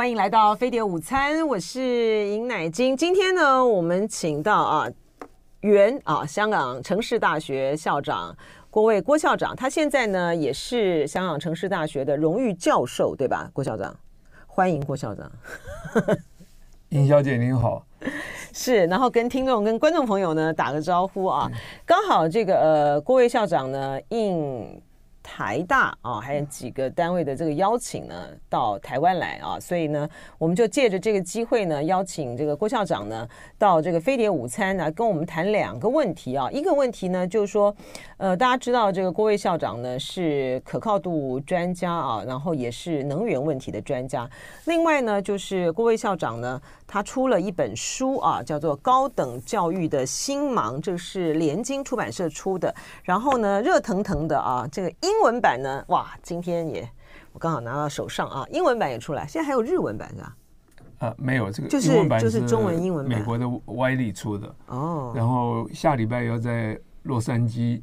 欢迎来到飞碟午餐，我是尹乃菁。今天呢，我们请到啊，原啊香港城市大学校长郭卫郭校长，他现在呢也是香港城市大学的荣誉教授，对吧？郭校长，欢迎郭校长。尹小姐您好，是，然后跟听众跟观众朋友呢打个招呼啊，刚好这个呃郭卫校长呢应。台大啊，还有几个单位的这个邀请呢，到台湾来啊，所以呢，我们就借着这个机会呢，邀请这个郭校长呢，到这个飞碟午餐呢，跟我们谈两个问题啊。一个问题呢，就是说，呃，大家知道这个郭卫校长呢是可靠度专家啊，然后也是能源问题的专家。另外呢，就是郭卫校长呢，他出了一本书啊，叫做《高等教育的新盲》，这是联经出版社出的。然后呢，热腾腾的啊，这个英文版呢，哇，今天也我刚好拿到手上啊，英文版也出来，现在还有日文版是吧？呃，没有这个，就是就是中文英文版，美国的 Wiley 出的哦。然后下礼拜要在洛杉矶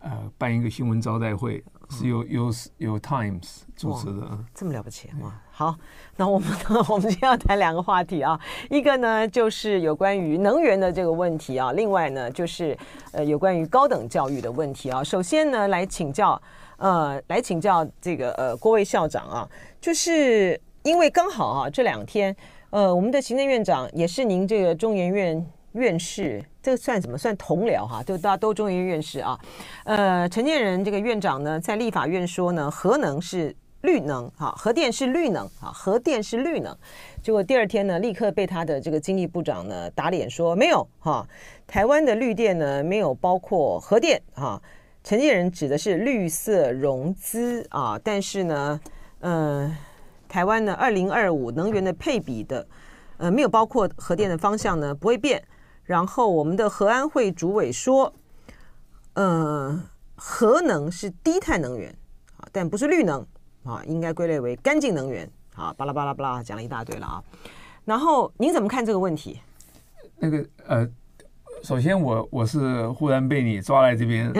呃办一个新闻招待会。是由由由 Times 主持的，这么了不起哇！好，那我们呢，我们今天要谈两个话题啊，一个呢就是有关于能源的这个问题啊，另外呢就是呃有关于高等教育的问题啊。首先呢来请教呃来请教这个呃郭卫校长啊，就是因为刚好啊这两天呃我们的行政院长也是您这个中研院。院士，这个算什么？算同僚哈，就大家都中于院士啊。呃，陈建仁这个院长呢，在立法院说呢，核能是绿能，哈，核电是绿能，哈，核电是绿能。结果第二天呢，立刻被他的这个经济部长呢打脸说没有，哈，台湾的绿电呢没有包括核电，哈。陈建仁指的是绿色融资啊，但是呢，呃，台湾呢二零二五能源的配比的，呃，没有包括核电的方向呢不会变。然后我们的核安会主委说，呃，核能是低碳能源啊，但不是绿能啊，应该归类为干净能源啊，巴拉巴拉巴拉讲了一大堆了啊。然后您怎么看这个问题？那个呃，首先我我是忽然被你抓来这边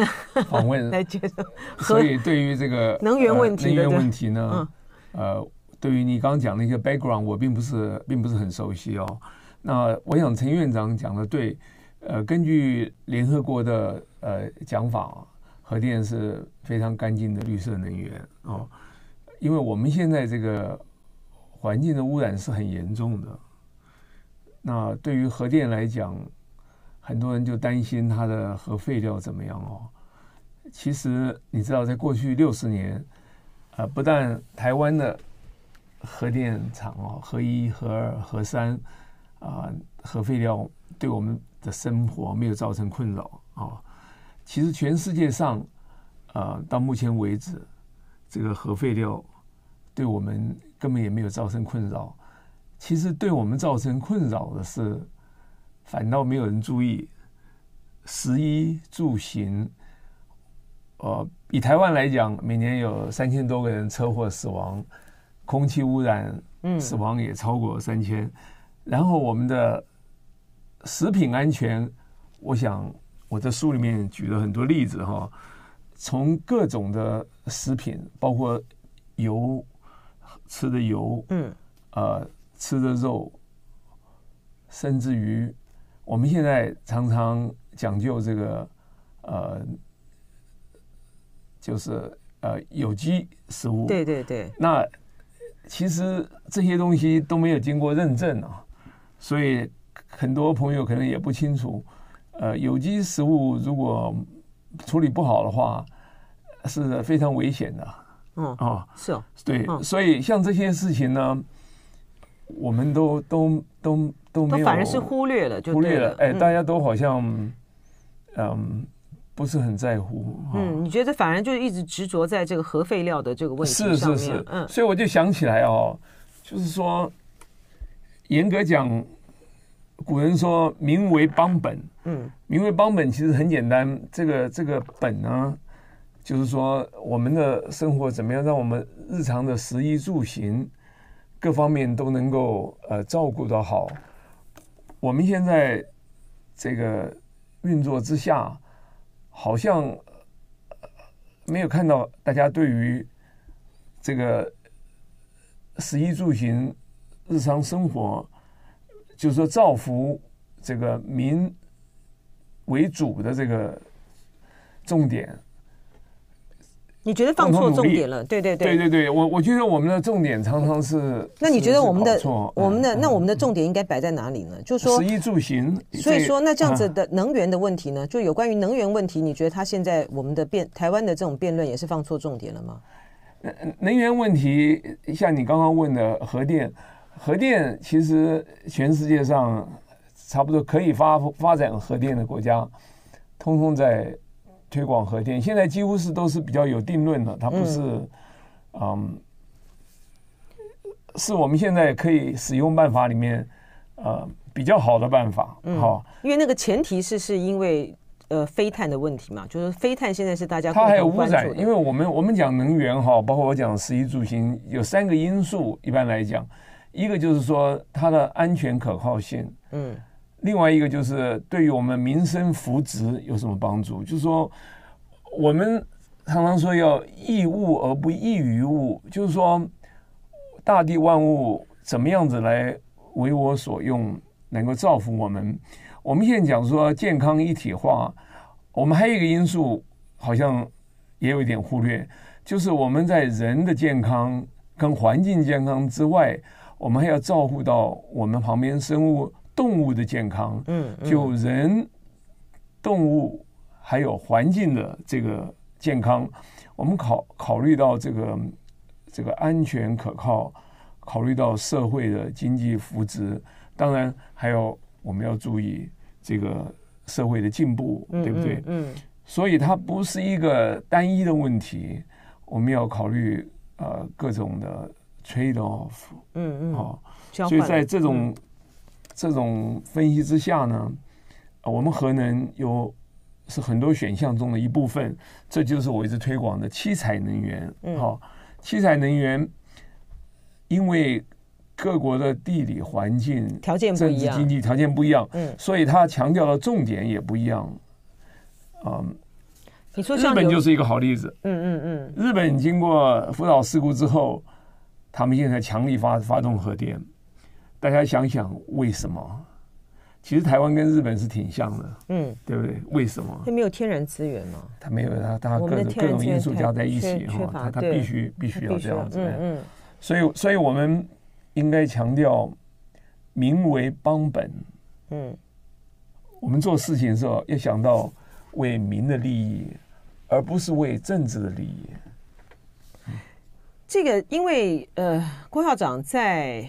访问，来接受，所以对于这个能源问题，能源问题呢，呃，对于你刚刚讲的一个 background，我并不是并不是很熟悉哦。那我想陈院长讲的对，呃，根据联合国的呃讲法，核电是非常干净的绿色能源哦，因为我们现在这个环境的污染是很严重的。那对于核电来讲，很多人就担心它的核废料怎么样哦。其实你知道，在过去六十年，呃，不但台湾的核电厂哦，核一、核二、核三。啊，核废料对我们的生活没有造成困扰啊。其实全世界上，呃，到目前为止，这个核废料对我们根本也没有造成困扰。其实对我们造成困扰的是，反倒没有人注意，食衣住行。呃，以台湾来讲，每年有三千多个人车祸死亡，空气污染死亡也超过三千。然后我们的食品安全，我想我在书里面举了很多例子哈，从各种的食品，包括油吃的油，嗯，呃吃的肉，甚至于我们现在常常讲究这个呃，就是呃有机食物，对对对，那其实这些东西都没有经过认证啊。所以很多朋友可能也不清楚，呃，有机食物如果处理不好的话，是非常危险的。嗯啊，是哦，对，所以像这些事情呢，我们都都都都没有，反而是忽略了，忽略了。哎，大家都好像嗯不是很在乎。嗯，你觉得反而就一直执着在这个核废料的这个问题上面。是是是，嗯，所以我就想起来哦，就是说。严格讲，古人说“民为邦本”。嗯，“民为邦本”其实很简单。这个这个本呢，就是说我们的生活怎么样，让我们日常的食衣住行各方面都能够呃照顾得好。我们现在这个运作之下，好像没有看到大家对于这个食衣住行。日常生活，就是说造福这个民为主的这个重点。你觉得放错重点了？对对对，对对对，我我觉得我们的重点常常是。那你觉得我们的我们的那我们的重点应该摆在哪里呢？就是说，食衣住行。所以说，那这样子的能源的问题呢？就有关于能源问题，你觉得他现在我们的辩台湾的这种辩论也是放错重点了吗？能源问题，像你刚刚问的核电，核电其实全世界上差不多可以发发展核电的国家，通通在。推广核电，现在几乎是都是比较有定论的，它不是，是我们现在可以使用办法里面，呃，比较好的办法，嗯，好，因为那个前提是是因为呃非碳的问题嘛，就是非碳现在是大家它还有污染，因为我们我们讲能源哈，包括我讲食衣住行，有三个因素，一般来讲，一个就是说它的安全可靠性，嗯。另外一个就是对于我们民生福祉有什么帮助？就是说，我们常常说要益物而不益于物，就是说，大地万物怎么样子来为我所用，能够造福我们。我们现在讲说健康一体化，我们还有一个因素好像也有一点忽略，就是我们在人的健康跟环境健康之外，我们还要照顾到我们旁边生物。动物的健康，嗯，就人、动物还有环境的这个健康，我们考考虑到这个这个安全可靠，考虑到社会的经济福祉，当然还有我们要注意这个社会的进步，对不对？嗯，所以它不是一个单一的问题，我们要考虑呃各种的 trade off，嗯嗯，好，所以在这种。这种分析之下呢，我们核能有是很多选项中的一部分，这就是我一直推广的七彩能源。好，七彩能源，因为各国的地理环境、条件不一样，政治经济条件不一样，嗯，所以它强调的重点也不一样。嗯，你说日本就是一个好例子。嗯嗯嗯，日本经过福岛事故之后，他们现在强力发发动核电。大家想想为什么？其实台湾跟日本是挺像的，嗯，对不对？为什么？它没有天然资源嘛？它没有，它它各种各种因素加在一起哈，它它必须必须要这样子。嗯嗯。所以，所以我们应该强调民为邦本。嗯。我们做事情的时候要想到为民的利益，而不是为政治的利益。这个，因为呃，郭校长在。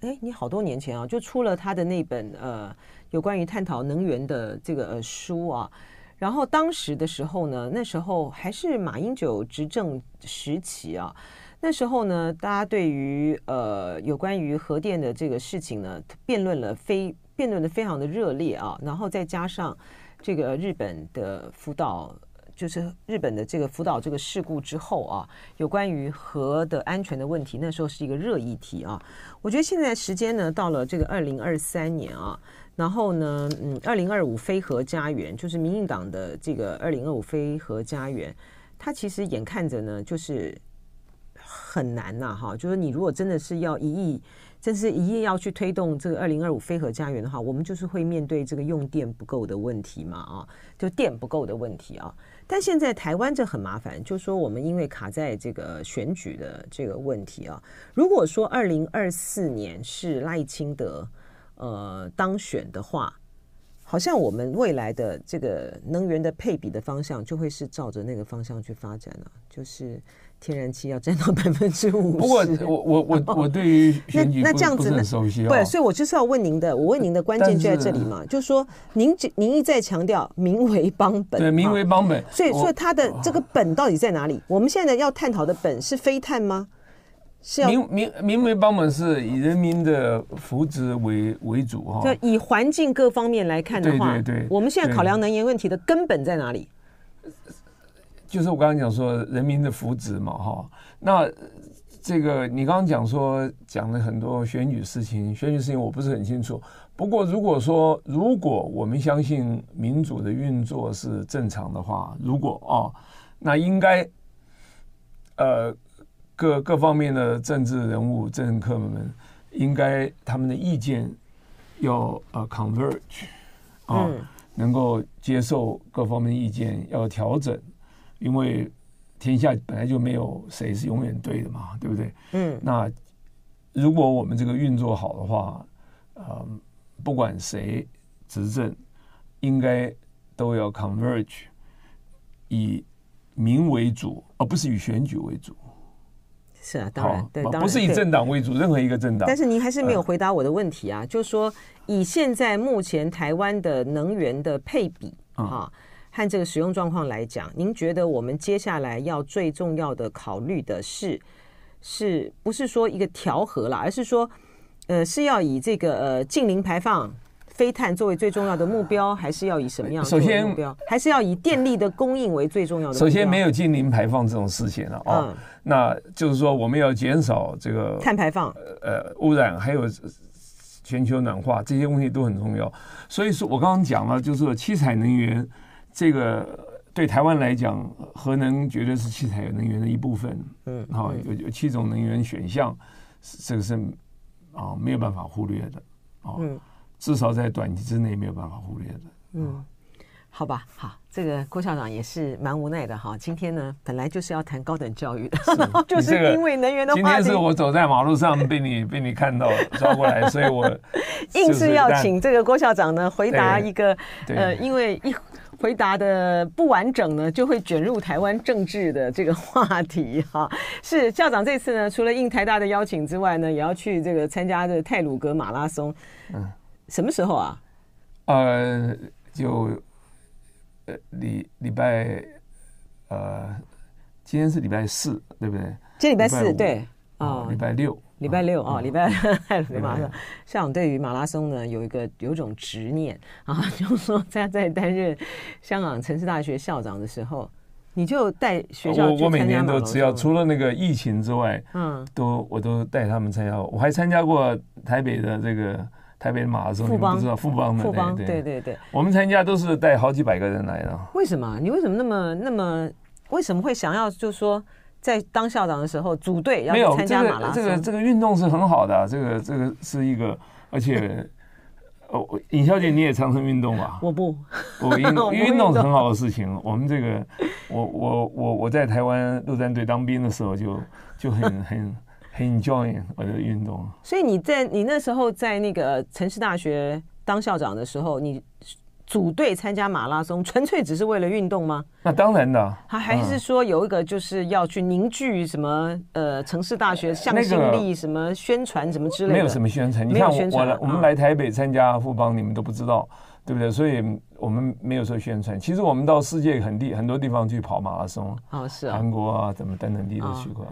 哎，你好多年前啊，就出了他的那本呃，有关于探讨能源的这个呃书啊。然后当时的时候呢，那时候还是马英九执政时期啊。那时候呢，大家对于呃有关于核电的这个事情呢，辩论了非辩论的非常的热烈啊。然后再加上这个日本的福岛。就是日本的这个福岛这个事故之后啊，有关于核的安全的问题，那时候是一个热议题啊。我觉得现在时间呢，到了这个二零二三年啊，然后呢，嗯，二零二五非核家园，就是民进党的这个二零二五非核家园，它其实眼看着呢，就是很难呐，哈，就是你如果真的是要一亿。真是一夜要去推动这个二零二五非核家园的话，我们就是会面对这个用电不够的问题嘛，啊，就电不够的问题啊。但现在台湾这很麻烦，就说我们因为卡在这个选举的这个问题啊。如果说二零二四年是赖清德呃当选的话，好像我们未来的这个能源的配比的方向就会是照着那个方向去发展了，就是。天然气要占到百分之五十。不过我我我 我对于选举那那这样子呢熟悉，对，所以我就是要问您的，我问您的关键就在这里嘛，就是说您您一再强调民为邦本，对，民为邦本，所以所以它的这个本到底在哪里？我们现在要探讨的本是非碳吗？是要民民民为邦本是以人民的福祉为为主哈，就以环境各方面来看的话，对对对，我们现在考量能源问题的根本在哪里？就是我刚刚讲说人民的福祉嘛，哈，那这个你刚刚讲说讲了很多选举事情，选举事情我不是很清楚。不过如果说如果我们相信民主的运作是正常的话，如果啊，那应该呃各各方面的政治人物、政客们应该他们的意见要呃 converge 啊，嗯、能够接受各方面意见，要调整，因为天下本来就没有谁是永远对的嘛，对不对？嗯，那如果我们这个运作好的话，呃，不管谁执政，应该都要 converge，以民为主，而不是以选举为主。是啊，当然，对，当然不是以政党为主，任何一个政党。但是您还是没有回答我的问题啊，就是说，以现在目前台湾的能源的配比啊，和这个使用状况来讲，您觉得我们接下来要最重要的考虑的是，是不是说一个调和了，而是说，呃，是要以这个呃近零排放？非碳作为最重要的目标，还是要以什么样的目标？首先，还是要以电力的供应为最重要的目标。首先，没有近零排放这种事情了啊。哦嗯、那就是说，我们要减少这个碳排放、呃污染，还有全球暖化这些问题都很重要。所以说我刚刚讲了，就是说七彩能源这个对台湾来讲，核能绝对是七彩能源的一部分。嗯，好，有有七种能源选项，这个是啊没有办法忽略的哦。嗯。至少在短期之内没有办法忽略的。嗯，好吧，好，这个郭校长也是蛮无奈的哈。今天呢，本来就是要谈高等教育的，是 就是因为能源的话题。今天是我走在马路上被你被你看到抓过来，所以我 硬是要请这个郭校长呢回答一个呃，因为一回答的不完整呢，就会卷入台湾政治的这个话题哈。是校长这次呢，除了应台大的邀请之外呢，也要去这个参加这个太鲁格马拉松。嗯。什么时候啊？呃，就呃礼礼拜呃，今天是礼拜四，对不对？今天礼拜四，对哦，礼拜六，礼拜六啊，礼拜太鲁阁马拉松。校长对于马拉松呢，有一个有一种执念 啊，就是说他在担任香港城市大学校长的时候，你就带学校。我我每年都只要除了那个疫情之外，嗯，都我都带他们参加。我还参加过台北的这个。台北马拉松，你不知道富邦的，富邦，对对对，我们参加都是带好几百个人来的。为什么？你为什么那么那么？为什么会想要就是说，在当校长的时候组队要参加马拉松？这个这个运动是很好的，这个这个是一个，而且哦，尹小姐你也常常运动吧？我不，我运 运动是很好的事情。我们这个，我我我我在台湾陆战队当兵的时候就就很很。很 enjoy 我的运动，所以你在你那时候在那个城市大学当校长的时候，你组队参加马拉松，纯粹只是为了运动吗？那当然的。他还是说有一个就是要去凝聚什么呃城市大学向心力，什么宣传什么之类的。没有什么宣传，你看我我我们来台北参加富邦，你们都不知道，对不对？所以我们没有说宣传。其实我们到世界很地很多地方去跑马拉松，哦是啊韩国啊，怎么等等地都去过。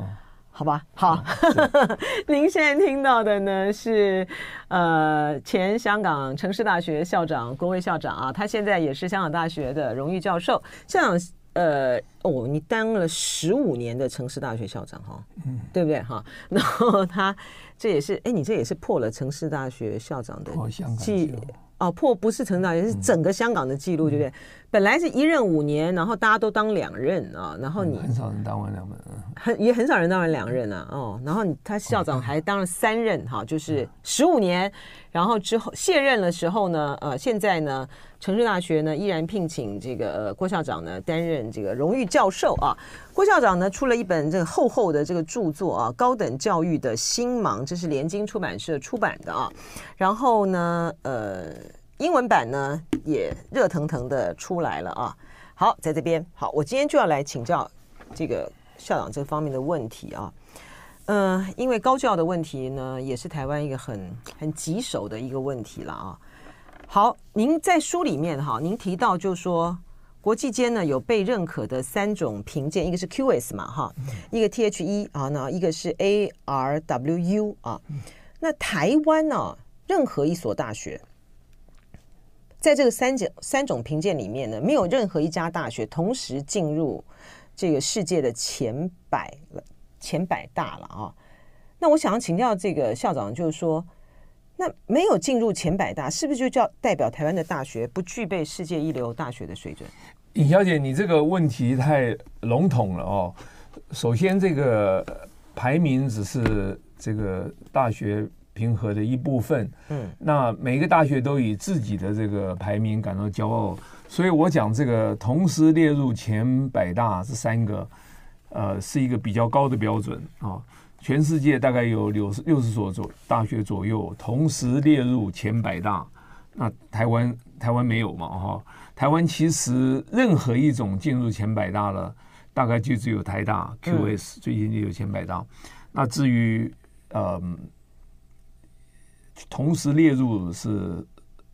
好吧，好。您现在听到的呢是，呃，前香港城市大学校长郭威校长啊，他现在也是香港大学的荣誉教授。校长，呃，哦，你当了十五年的城市大学校长哈，嗯，对不对哈？然后他这也是，哎，你这也是破了城市大学校长的记。哦，破不是城市大学，是整个香港的记录，对不对？本来是一任五年，然后大家都当两任啊，然后你很少人当完两任，很也很少人当完两任啊，哦，然后你他校长还当了三任哈，就是十五年，然后之后卸任的时候呢，呃，现在呢，城市大学呢依然聘请这个、呃、郭校长呢担任这个荣誉教授啊。郭校长呢出了一本这个厚厚的这个著作啊，《高等教育的新芒》，这是联经出版社出版的啊。然后呢，呃。英文版呢也热腾腾的出来了啊！好，在这边好，我今天就要来请教这个校长这方面的问题啊。嗯、因为高教的问题呢，也是台湾一个很很棘手的一个问题了啊。好，您在书里面哈，您提到就说国际间呢有被认可的三种评鉴，一个是 QS 嘛哈，一个 THE 啊，那一个是 ARWU 啊。那台湾呢，任何一所大学。在这个三种三种评鉴里面呢，没有任何一家大学同时进入这个世界的前百了，前百大了啊。那我想要请教这个校长，就是说，那没有进入前百大，是不是就叫代表台湾的大学不具备世界一流大学的水准？尹小姐，你这个问题太笼统了哦。首先，这个排名只是这个大学。评核的一部分。嗯，那每个大学都以自己的这个排名感到骄傲，所以我讲这个同时列入前百大这三个，呃，是一个比较高的标准啊。全世界大概有六十六十所左大学左右同时列入前百大，那台湾台湾没有嘛哈？台湾其实任何一种进入前百大的，大概就只有台大 QS 最近就有前百大。那至于呃同时列入是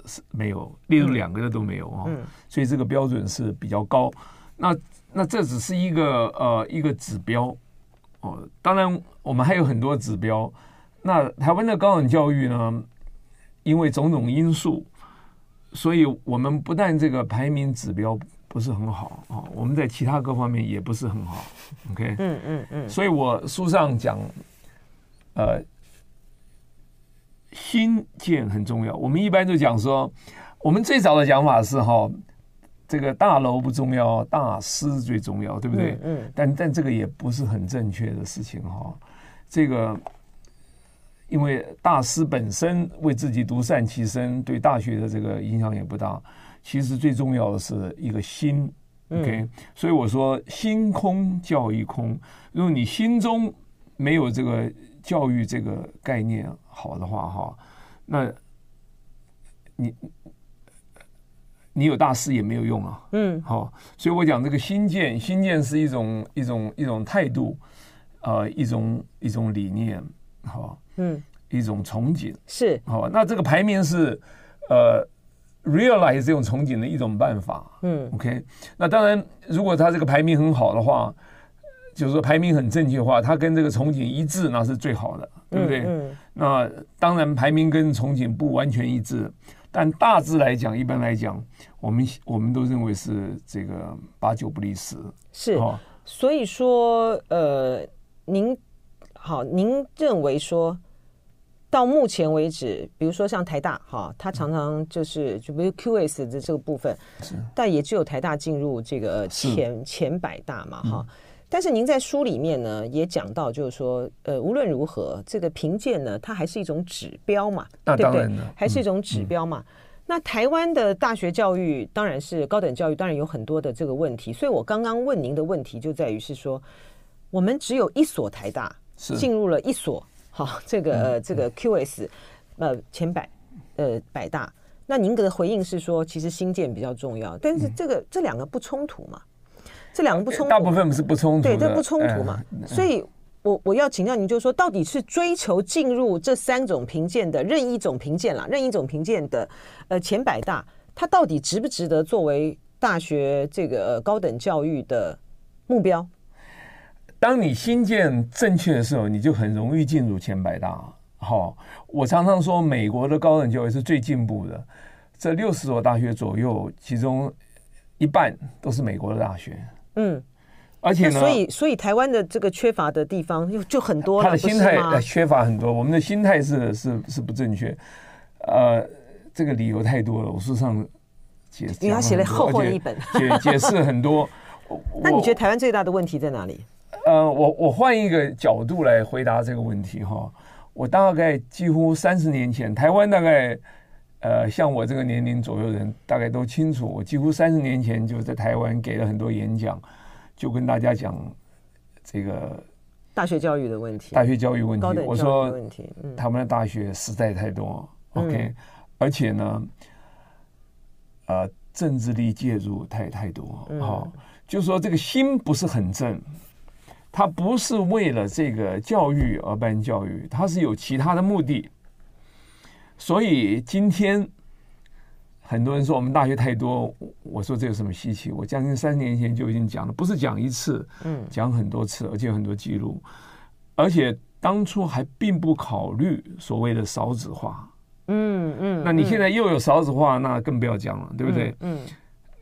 是没有列入两个的都没有啊，所以这个标准是比较高。那那这只是一个呃一个指标。哦，当然，我们还有很多指标。那台湾的高等教育呢，因为种种因素，所以我们不但这个排名指标不是很好啊，我们在其他各方面也不是很好。OK，嗯嗯嗯。所以我书上讲，呃，新建很重要。我们一般就讲说，我们最早的讲法是哈。这个大楼不重要，大师最重要，对不对？嗯。嗯，但但这个也不是很正确的事情哈。这个，因为大师本身为自己独善其身，对大学的这个影响也不大。其实最重要的是一个心。OK，嗯，所以我说心空教育空。如果你心中没有这个教育这个概念好的话哈，那你。你有大师也没有用啊，嗯，好，所以我讲这个新建，新建是一种一种一种态度，呃，一种一种理念，好，嗯，一种憧憬。是，好，那这个排名是呃，realize 这种憧憬的一种办法，嗯，OK，那当然，如果他这个排名很好的话，就是说排名很正确的话，他跟这个憧憬一致，那是最好的，对不对？嗯，嗯，那当然排名跟憧憬不完全一致。但大致来讲，一般来讲，我们我们都认为是这个八九不离十。是，哦、所以说，呃，您好，您认为说，到目前为止，比如说像台大，哈，它常常就是，就比如 QS 的这个部分，但也只有台大进入这个前前百大嘛，哈。但是您在书里面呢也讲到，就是说，呃，无论如何，这个评鉴呢，它还是一种指标嘛，对不对？还是一种指标嘛。那台湾的大学教育，当然是高等教育，当然有很多的这个问题。所以我刚刚问您的问题就在于是说，我们只有一所台大进入了一所好这个呃这个 QS 呃前百呃百大。那您的回应是说，其实新建比较重要，但是这个这两个不冲突嘛？这两个不冲突，大部分是不冲突，对，这不冲突嘛。所以，我我要请教您，就是说，到底是追求进入这三种评鉴的任一种评鉴啦，任一种评鉴的呃前百大，它到底值不值得作为大学这个高等教育的目标？当你心建正确的时候，你就很容易进入前百大。好，我常常说，美国的高等教育是最进步的，这六十所大学左右，其中一半都是美国的大学。嗯，而且呢，所以所以台湾的这个缺乏的地方就就很多了，他的心态缺乏很多，我们的心态是是是不正确，呃，这个理由太多了，我书上解释，因为他写了厚厚的一本，解解释很多。那你觉得台湾最大的问题在哪里？呃，我我换一个角度来回答这个问题哈，我大概几乎三十年前，台湾大概。呃，像我这个年龄左右人，大概都清楚。我几乎三十年前就在台湾给了很多演讲，就跟大家讲这个大学教育的问题。大学教育问题，我说他们的大学实在太多。嗯、OK，而且呢，呃，政治力介入太太多。哦，就说这个心不是很正，他不是为了这个教育而办教育，他是有其他的目的。所以今天很多人说我们大学太多，我说这有什么稀奇？我将近三十年前就已经讲了，不是讲一次，嗯，讲很多次，而且有很多记录，而且当初还并不考虑所谓的少子化，嗯嗯，那你现在又有少子化，那更不要讲了，对不对？嗯，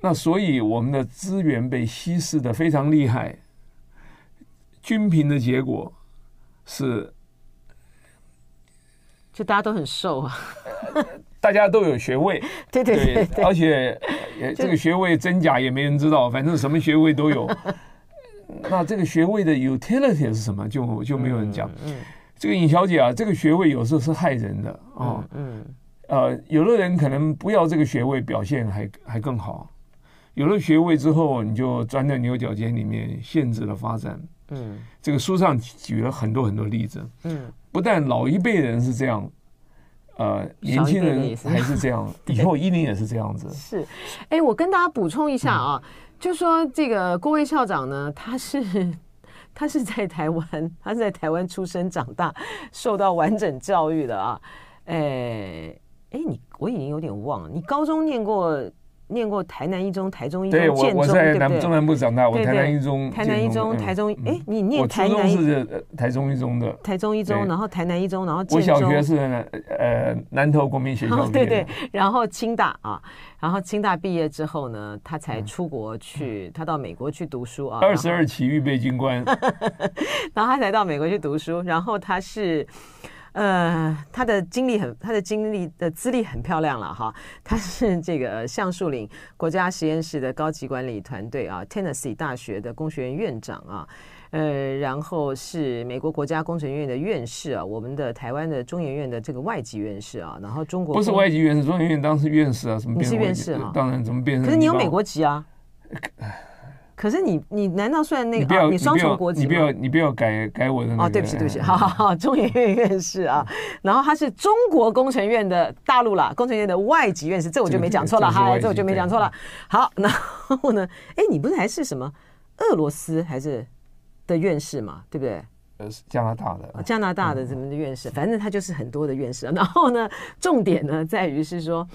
那所以我们的资源被稀释的非常厉害，均平的结果是。就大家都很瘦啊，大家都有学位，对对对，而且这个学位真假也没人知道，反正什么学位都有。那这个学位的 utility 是什么？就就没有人讲。这个尹小姐啊，这个学位有时候是害人的啊。嗯，呃，有的人可能不要这个学位，表现还还更好。有了学位之后，你就钻在牛角尖里面，限制了发展。嗯，这个书上举了很多很多例子。嗯，不但老一辈人是这样，呃，年轻人还是这样，以后一定也是这样子。是，哎，我跟大家补充一下啊，嗯、就说这个郭威校长呢，他是他是在台湾，他是在台湾出生长大，受到完整教育的啊。哎哎，你我已经有点忘了，你高中念过？念过台南一中、台中一中、建中，我在南中南部长大，我台南一中、台南一中、台中，哎，你念台南是台中一中的，台中一中，然后台南一中，然后。我小学是呃南投国民学校，对对，然后清大啊，然后清大毕业之后呢，他才出国去，他到美国去读书啊。二十二期预备军官，然后他才到美国去读书，然后他是。呃，他的经历很，他的经历的资历很漂亮了哈。他是这个橡树岭国家实验室的高级管理团队啊，Tennessee 大学的工学院院长啊，呃，然后是美国国家工程院的院士啊，我们的台湾的中研院的这个外籍院士啊，然后中国不是外籍院士，中研院当时院士啊，什么？你是院士啊？当然，怎么变成？可是你有美国籍啊。可是你你难道算那个？你双重国籍？你不要你不要改改我的那个。哦，对不起对不起，好好好，中研院院士啊，然后他是中国工程院的大陆啦，工程院的外籍院士，这我就没讲错了哈，这我就没讲错了。好，然后呢？哎，你不是还是什么俄罗斯还是的院士嘛？对不对？呃，加拿大的，加拿大的什么的院士，反正他就是很多的院士。然后呢，重点呢在于是说。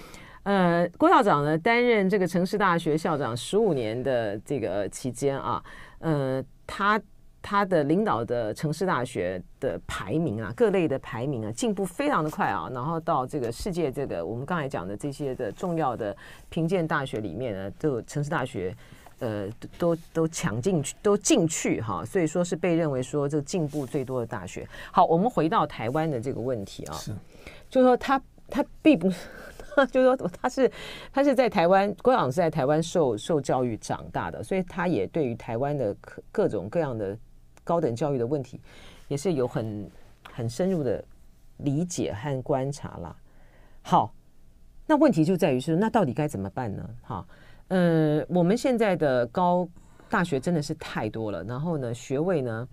呃，郭校长呢担任这个城市大学校长十五年的这个期间啊，呃，他他的领导的城市大学的排名啊，各类的排名啊，进步非常的快啊，然后到这个世界这个我们刚才讲的这些的重要的评鉴大学里面呢，都城市大学呃都都抢进去，都进去哈，所以说是被认为说这进步最多的大学。好，我们回到台湾的这个问题啊，是，就是说他他并不是。就是说，他是他是在台湾，郭校长是在台湾受受教育长大的，所以他也对于台湾的各各种各样的高等教育的问题，也是有很很深入的理解和观察啦。好，那问题就在于是，那到底该怎么办呢？哈，嗯，我们现在的高大学真的是太多了，然后呢，学位呢？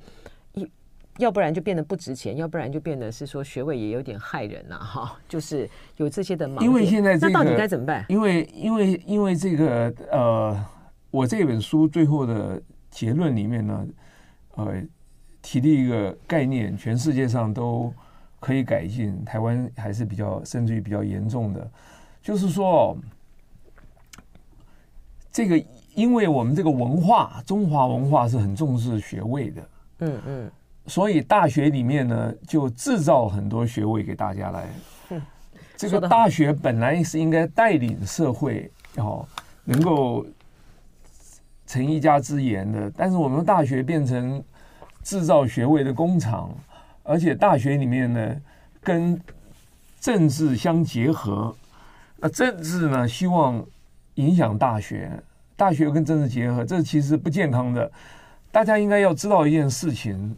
要不然就变得不值钱，要不然就变得是说学位也有点害人呐，哈，就是有这些的盲点。因为现在这个，那到底该怎么办？因为因为因为这个呃，我这本书最后的结论里面呢，呃，提了一个概念，全世界上都可以改进，台湾还是比较甚至于比较严重的，就是说，这个因为我们这个文化，中华文化是很重视学位的，嗯嗯。所以大学里面呢，就制造很多学位给大家来。这个大学本来是应该带领社会，哦，能够成一家之言的。但是我们大学变成制造学位的工厂，而且大学里面呢，跟政治相结合。那政治呢，希望影响大学，大学跟政治结合，这其实不健康的。大家应该要知道一件事情。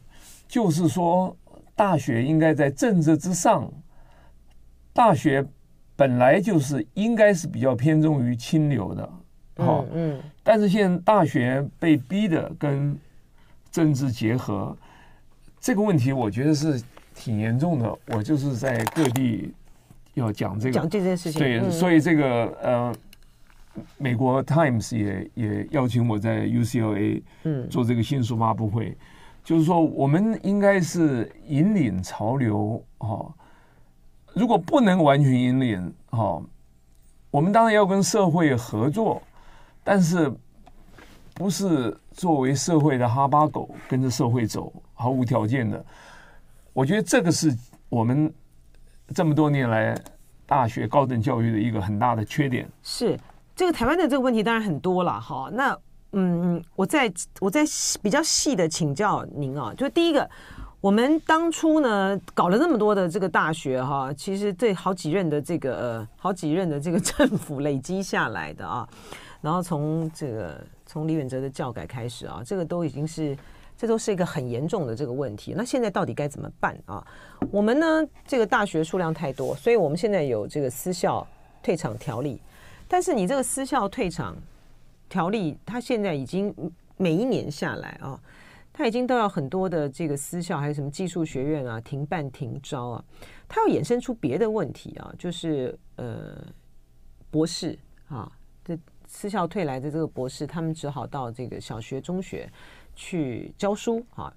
就是说，大学应该在政治之上。大学本来就是应该是比较偏重于清流的，好，嗯，但是现在大学被逼的跟政治结合，这个问题我觉得是挺严重的。我就是在各地要讲这个讲这件事情，对，所以这个呃，美国 Times 也也邀请我在 UCLA 嗯做这个新书发布会。就是说，我们应该是引领潮流哈。如果不能完全引领哈，我们当然要跟社会合作，但是不是作为社会的哈巴狗跟着社会走，毫无条件的。我觉得这个是我们这么多年来大学高等教育的一个很大的缺点。是这个台湾的这个问题当然很多了哈。那嗯，我在我在比较细的请教您啊，就第一个，我们当初呢搞了那么多的这个大学哈，其实这好几任的这个呃好几任的这个 政府累积下来的啊，然后从这个从李远哲的教改开始啊，这个都已经是这都是一个很严重的这个问题。那现在到底该怎么办啊？我们呢，这个大学数量太多，所以我们现在有这个私校退场条例。但是你这个私校退场条例，它现在已经每一年下来啊，它已经都要很多的这个私校，还有什么技术学院啊，停办停招啊，它要衍生出别的问题啊，就是呃，博士啊，这私校退来的这个博士，他们只好到这个小学、中学。去教书啊，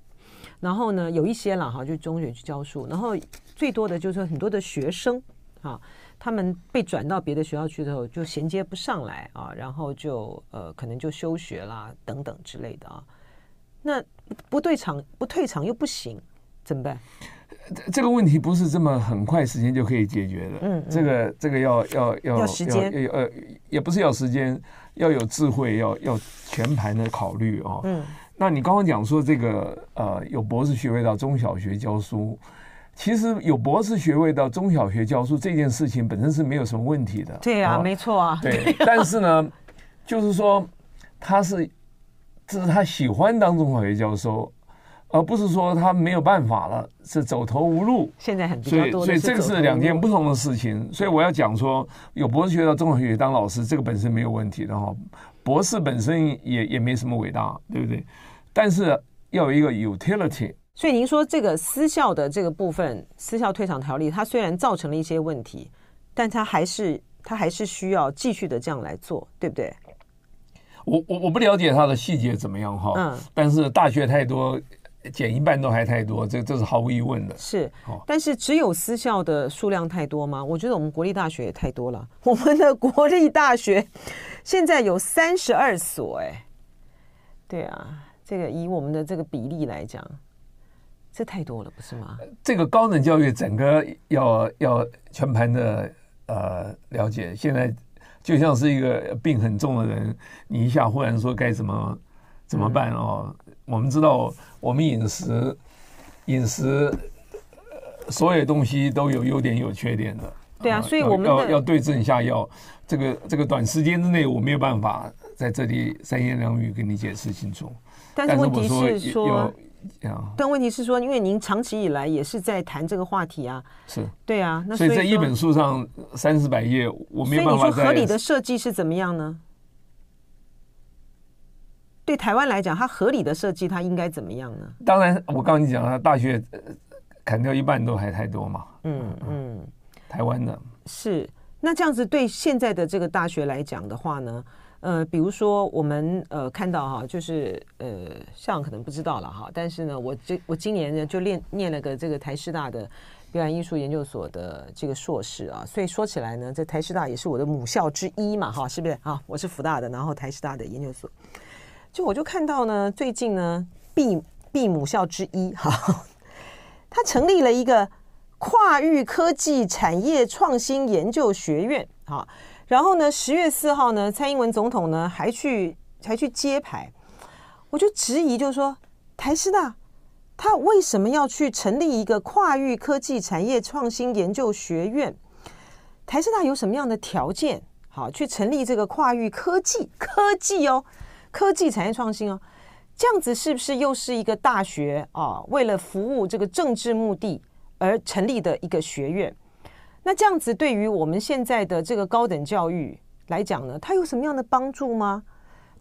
然后呢，有一些了哈，就中学去教书，然后最多的就是很多的学生啊，他们被转到别的学校去之后，就衔接不上来啊，然后就呃可能就休学啦等等之类的啊。那不退场不退场又不行，怎么办？这个问题不是这么很快时间就可以解决的。嗯，嗯，这个这个要要要要时间，也不是要时间，要有智慧，要要全盘的考虑啊。嗯。那你刚刚讲说这个呃有博士学位到中小学教书，其实有博士学位到中小学教书这件事情本身是没有什么问题的。对啊，没错啊。对，但是呢，就是说他是这是他喜欢当中小学教授，而不是说他没有办法了，是走投无路。现在很多，所以所以这个是两件不同的事情。所以我要讲说，有博士学位到中小学当老师，这个本身没有问题的哈。博士本身也也没什么伟大，对不对？但是要有一个 utility，所以您说这个私校的这个部分，私校退场条例，它虽然造成了一些问题，但它还是它还是需要继续的这样来做，对不对？我我我不了解它的细节怎么样哈，嗯，但是大学太多，减一半都还太多，这这是毫无疑问的。是，但是只有私校的数量太多吗？我觉得我们国立大学也太多了，我们的国立大学现在有三十二所，哎，对啊。这个以我们的这个比例来讲，这太多了，不是吗？这个高等教育整个要要全盘的呃了解。现在就像是一个病很重的人，你一下忽然说该怎么怎么办哦？嗯、我们知道，我们饮食饮食所有东西都有优点有缺点的。对啊，所以我们要要对症下药。这个这个短时间之内我没有办法在这里三言两语跟你解释清楚。但是问题是说，但问题是说，因为您长期以来也是在谈这个话题啊，是对啊，那所以在一本书上三四百页，我没有办法。所以你说合理的设计是怎么样呢？对台湾来讲，它合理的设计它应该怎么样呢？当然，我刚刚你讲了，大学砍掉一半都还太多嘛。嗯嗯，台湾的是那这样子，对现在的这个大学来讲的话呢？呃，比如说我们呃看到哈，就是呃，像可能不知道了哈，但是呢，我这我今年呢就念念了个这个台师大的表演艺术研究所的这个硕士啊，所以说起来呢，这台师大也是我的母校之一嘛，哈，是不是啊？我是福大的，然后台师大的研究所，就我就看到呢，最近呢，B B 母校之一哈，他成立了一个跨域科技产业创新研究学院，哈。然后呢，十月四号呢，蔡英文总统呢还去还去揭牌，我就质疑，就是说台师大他为什么要去成立一个跨域科技产业创新研究学院？台师大有什么样的条件好去成立这个跨域科技科技哦，科技产业创新哦，这样子是不是又是一个大学啊？为了服务这个政治目的而成立的一个学院？那这样子对于我们现在的这个高等教育来讲呢，它有什么样的帮助吗？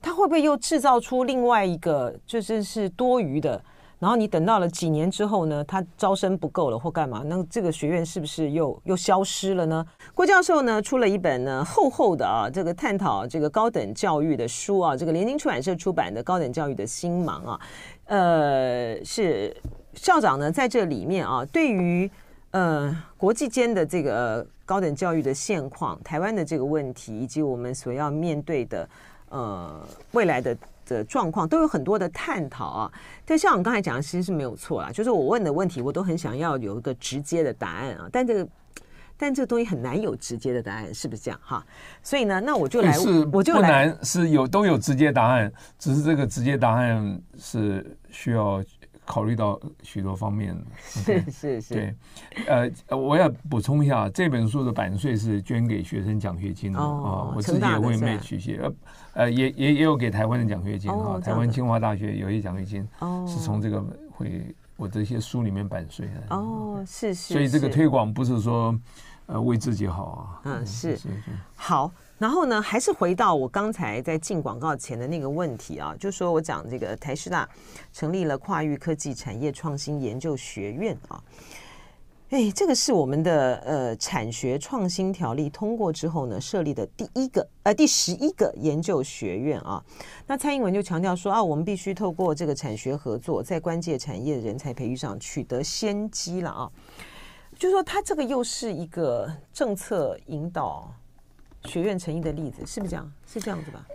它会不会又制造出另外一个就是是多余的？然后你等到了几年之后呢，它招生不够了或干嘛？那这个学院是不是又又消失了呢？郭教授呢出了一本呢厚厚的啊这个探讨这个高等教育的书啊，这个联经出版社出版的《高等教育的新盲》啊，呃，是校长呢在这里面啊对于。呃，国际间的这个高等教育的现况，台湾的这个问题，以及我们所要面对的呃未来的的状况，都有很多的探讨啊。但像我刚才讲的，其实是没有错啦，就是我问的问题，我都很想要有一个直接的答案啊。但这个，但这个东西很难有直接的答案，是不是这样哈？所以呢，那我就来，是我就来，是有都有直接答案，只是这个直接答案是需要。考虑到许多方面。是是是。对，呃，我要补充一下，这本书的版税是捐给学生奖学金的啊、哦，我自己也会 match 一些，呃呃，也也也有给台湾的奖学金啊、哦，台湾清华大学有一些奖学金，哦，是从这个会我这些书里面版税的。哦，是是。所以这个推广不是说呃为自己好啊。嗯，是是是。好。然后呢，还是回到我刚才在进广告前的那个问题啊，就说我讲这个台师大成立了跨域科技产业创新研究学院啊，哎，这个是我们的呃产学创新条例通过之后呢设立的第一个呃第十一个研究学院啊。那蔡英文就强调说啊，我们必须透过这个产学合作，在关键产业的人才培育上取得先机了啊。就说他这个又是一个政策引导。学院成立的例子是不是这样？是这样子吧？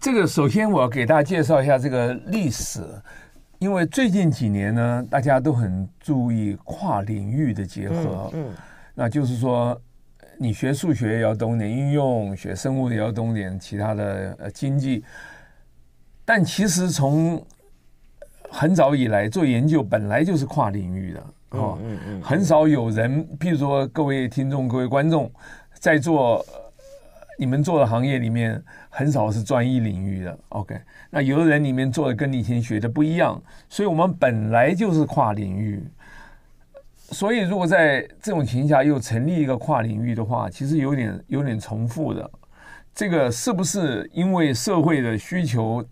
这个首先我要给大家介绍一下这个历史，因为最近几年呢，大家都很注意跨领域的结合。嗯，嗯，那就是说，你学数学也要懂点应用，学生物也要懂点其他的呃经济。但其实从很早以来做研究本来就是跨领域的哦。嗯嗯，嗯，很少有人，譬如说各位听众、各位观众在做。你们做的行业里面很少是专一领域的，OK？那有的人里面做的跟你以前学的不一样，所以我们本来就是跨领域。所以如果在这种情况下又成立一个跨领域的话，其实有点有点重复的。这个是不是因为社会的需求？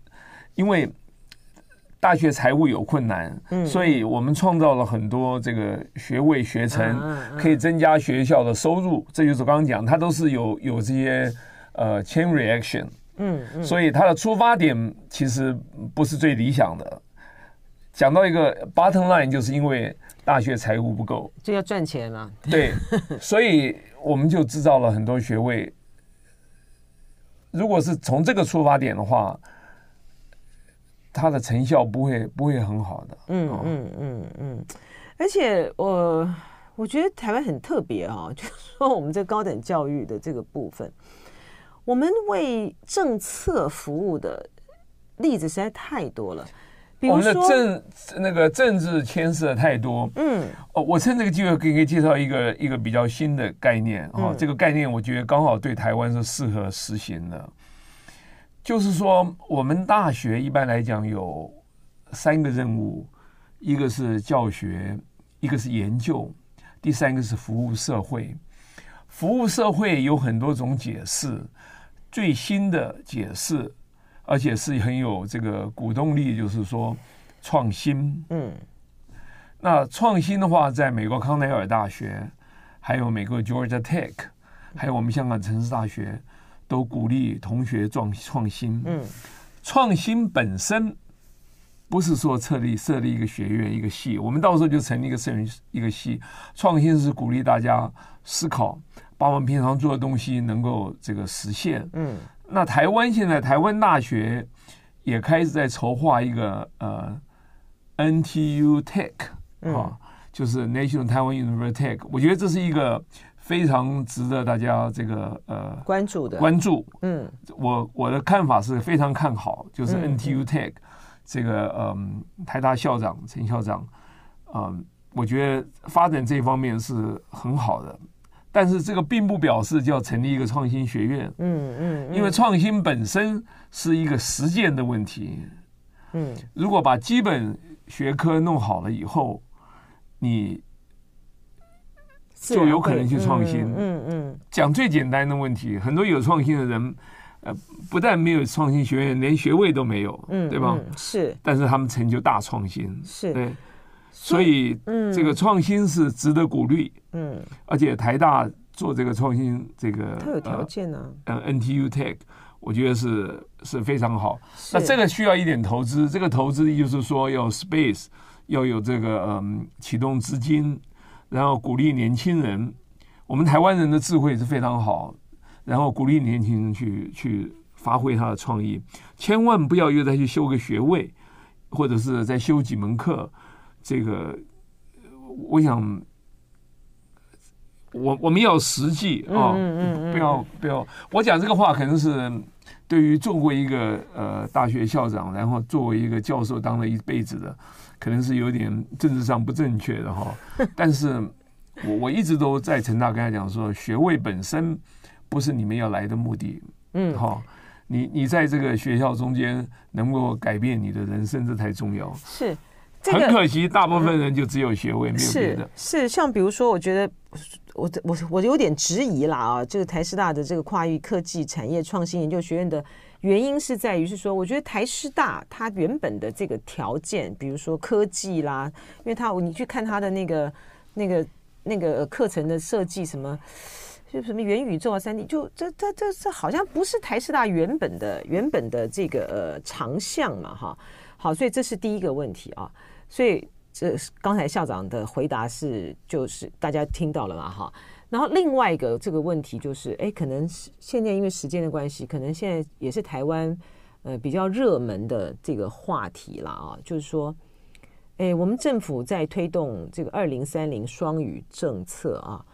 因为大学财务有困难，嗯，所以我们创造了很多这个学位学程，可以增加学校的收入。这就是刚刚讲，它都是有有这些呃 chain reaction，嗯，所以它的出发点其实不是最理想的。讲到一个 bottom line，就是因为大学财务不够，就要赚钱了。对，所以我们就制造了很多学位。如果是从这个出发点的话。它的成效不会不会很好的，嗯嗯嗯嗯，而且我我觉得台湾很特别啊，就是说我们这高等教育的这个部分，我们为政策服务的例子实在太多了。我们的政那个政治牵涉太多，嗯，哦，我趁这个机会给你介绍一个一个比较新的概念。啊，嗯，这个概念我觉得刚好对台湾是适合实行的。就是说，我们大学一般来讲有三个任务，一个是教学，一个是研究，第三个是服务社会。服务社会有很多种解释，最新的解释，而且是很有这个鼓动力，就是说创新。嗯，那创新的话，在美国康奈尔大学，还有美国 Georgia Tech，还有我们香港城市大学。都鼓励同学创创新。嗯，创新本身不是说设立设立一个学院一个系，我们到时候就成立一个设一个系。创新是鼓励大家思考，把我们平常做的东西能够这个实现。嗯，那台湾现在台湾大学也开始在筹划一个呃 NTU Tech 啊，就是 National Taiwan University Tech。我觉得这是一个。非常值得大家这个呃关注的。关注，嗯，我我的看法是非常看好，就是 NTU Tech 这个嗯台大校长陈校长，嗯，我觉得发展这方面是很好的，但是这个并不表示就要成立一个创新学院，嗯嗯，因为创新本身是一个实践的问题，嗯，如果把基本学科弄好了以后，你。就有可能去创新。嗯嗯，讲最简单的问题，很多有创新的人，呃，不但没有创新学院，连学位都没有，嗯，对吧？是，但是他们成就大创新，是对，所以，嗯，这个创新是值得鼓励，嗯，而且台大做这个创新，这个它有条件呢，嗯，NTU Tech，我觉得是是非常好。那这个需要一点投资，这个投资就是说要 space，要有这个嗯启动资金。然后鼓励年轻人，我们台湾人的智慧是非常好。然后鼓励年轻人去去发挥他的创意，千万不要又再去修个学位，或者是再修几门课。这个，我想，我我们要实际啊，不要不要。我讲这个话可能是对于做过一个呃大学校长，然后作为一个教授当了一辈子的，可能是有点政治上不正确的哈。但是我我一直都在陈大跟他讲说，学位本身不是你们要来的目的，嗯，哈。你你在这个学校中间能够改变你的人生，这才重要。是，很可惜，大部分人就只有学位，没有别的。是像比如说，我觉得我我我有点质疑啦啊，这个台师大的这个跨域科技产业创新研究学院的原因是在于是说，我觉得台师大它原本的这个条件，比如说科技啦，因为它你去看它的那个那个那个课程的设计什么。就什么元宇宙啊，三 D，就这这这这好像不是台师大原本的原本的这个呃长项嘛，哈。好，所以这是第一个问题啊。所以这刚才校长的回答是，就是大家听到了嘛，哈。然后另外一个这个问题就是，哎，可能现在因为时间的关系，可能现在也是台湾呃比较热门的这个话题了啊，就是说，哎，我们政府在推动这个二零三零双语政策啊。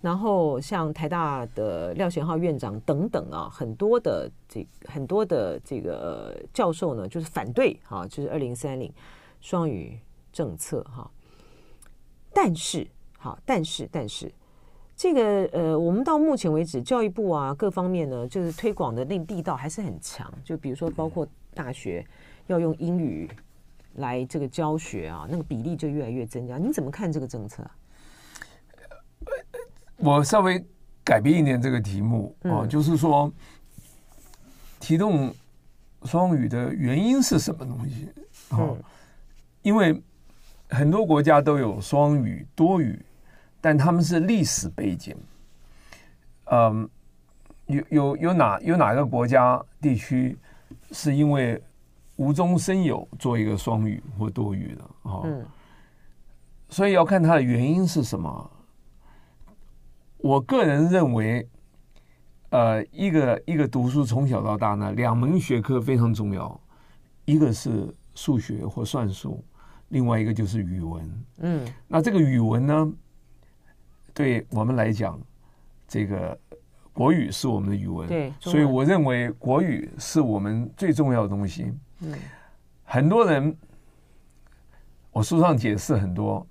然后像台大的廖贤浩院长等等啊，很多的这很多的这个教授呢，就是反对哈，就是二零三零双语政策哈。但是好，但是但是这个呃，我们到目前为止，教育部啊各方面呢，就是推广的那力道还是很强。就比如说，包括大学要用英语来这个教学啊，那个比例就越来越增加。你怎么看这个政策啊？我稍微改变一点这个题目啊，就是说，提动双语的原因是什么东西？啊，因为很多国家都有双语多语，但他们是历史背景。嗯，有有有哪有哪个国家地区是因为无中生有做一个双语或多语的啊？所以要看它的原因是什么。我个人认为，呃，一个一个读书从小到大呢，两门学科非常重要，一个是数学或算术，另外一个就是语文。嗯，那这个语文呢，对我们来讲，这个国语是我们的语文，对，所以我认为国语是我们最重要的东西。嗯，很多人，我书上解释很多。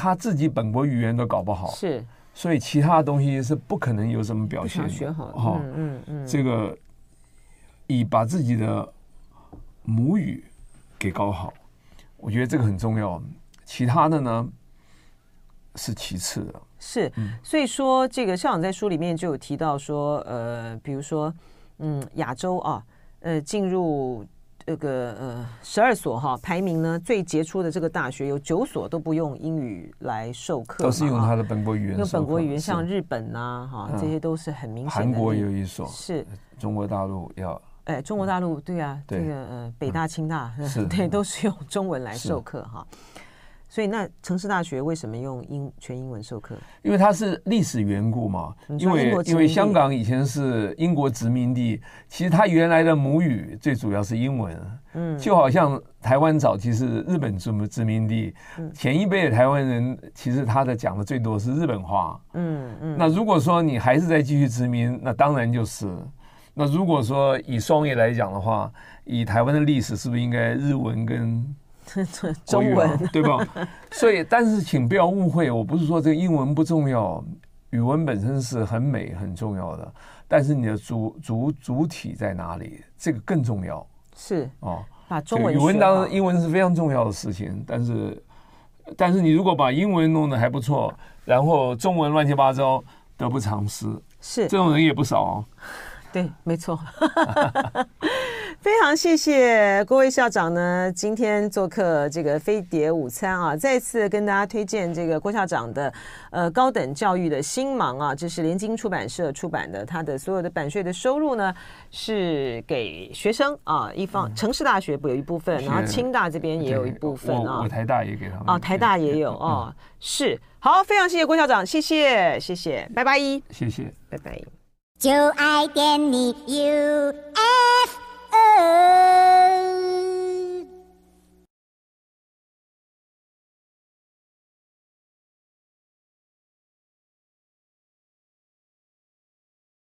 他自己本国语言都搞不好，是，所以其他东西是不可能有什么表现的。学好，哈，嗯嗯，这个以把自己的母语给搞好，我觉得这个很重要。其他的呢是其次的。是，所以说这个校长在书里面就有提到说，呃，比如说，嗯，亚洲啊，呃，进入。这个呃，十二所哈排名呢最杰出的这个大学有九所都不用英语来授课，都是用他的本国语言。用本国语言，像日本呐哈，这些都是很明显的。韩国有一所，是中国大陆要。哎，中国大陆对啊，这个呃北大、清大是 对，都是用中文来授课哈。所以，那城市大学为什么用英全英文授课？因为它是历史缘故嘛。因为因为香港以前是英国殖民地，其实它原来的母语最主要是英文。嗯，就好像台湾早期是日本殖殖民地，前一辈的台湾人其实他的讲的最多是日本话。嗯嗯。那如果说你还是在继续殖民，那当然就是。那如果说以双语来讲的话，以台湾的历史，是不是应该日文跟？中文、啊、对吧？所以，但是请不要误会，我不是说这个英文不重要，语文本身是很美很重要的。但是你的主主主体在哪里，这个更重要。是哦，把中文语文当中，英文是非常重要的事情。但是，但是你如果把英文弄得还不错，然后中文乱七八糟，得不偿失。是这种人也不少哦。对，没错。非常谢谢郭位校长呢，今天做客这个飞碟午餐啊，再次跟大家推荐这个郭校长的呃高等教育的新芒啊，这是联经出版社出版的，他的所有的版税的收入呢是给学生啊，一方城市大学不有一部分，然后清大这边也有一部分啊，我台大也给他们啊，台大也有啊，是。好，非常谢谢郭校长，谢谢谢谢，拜拜，谢谢，拜拜，就爱点你 UFO。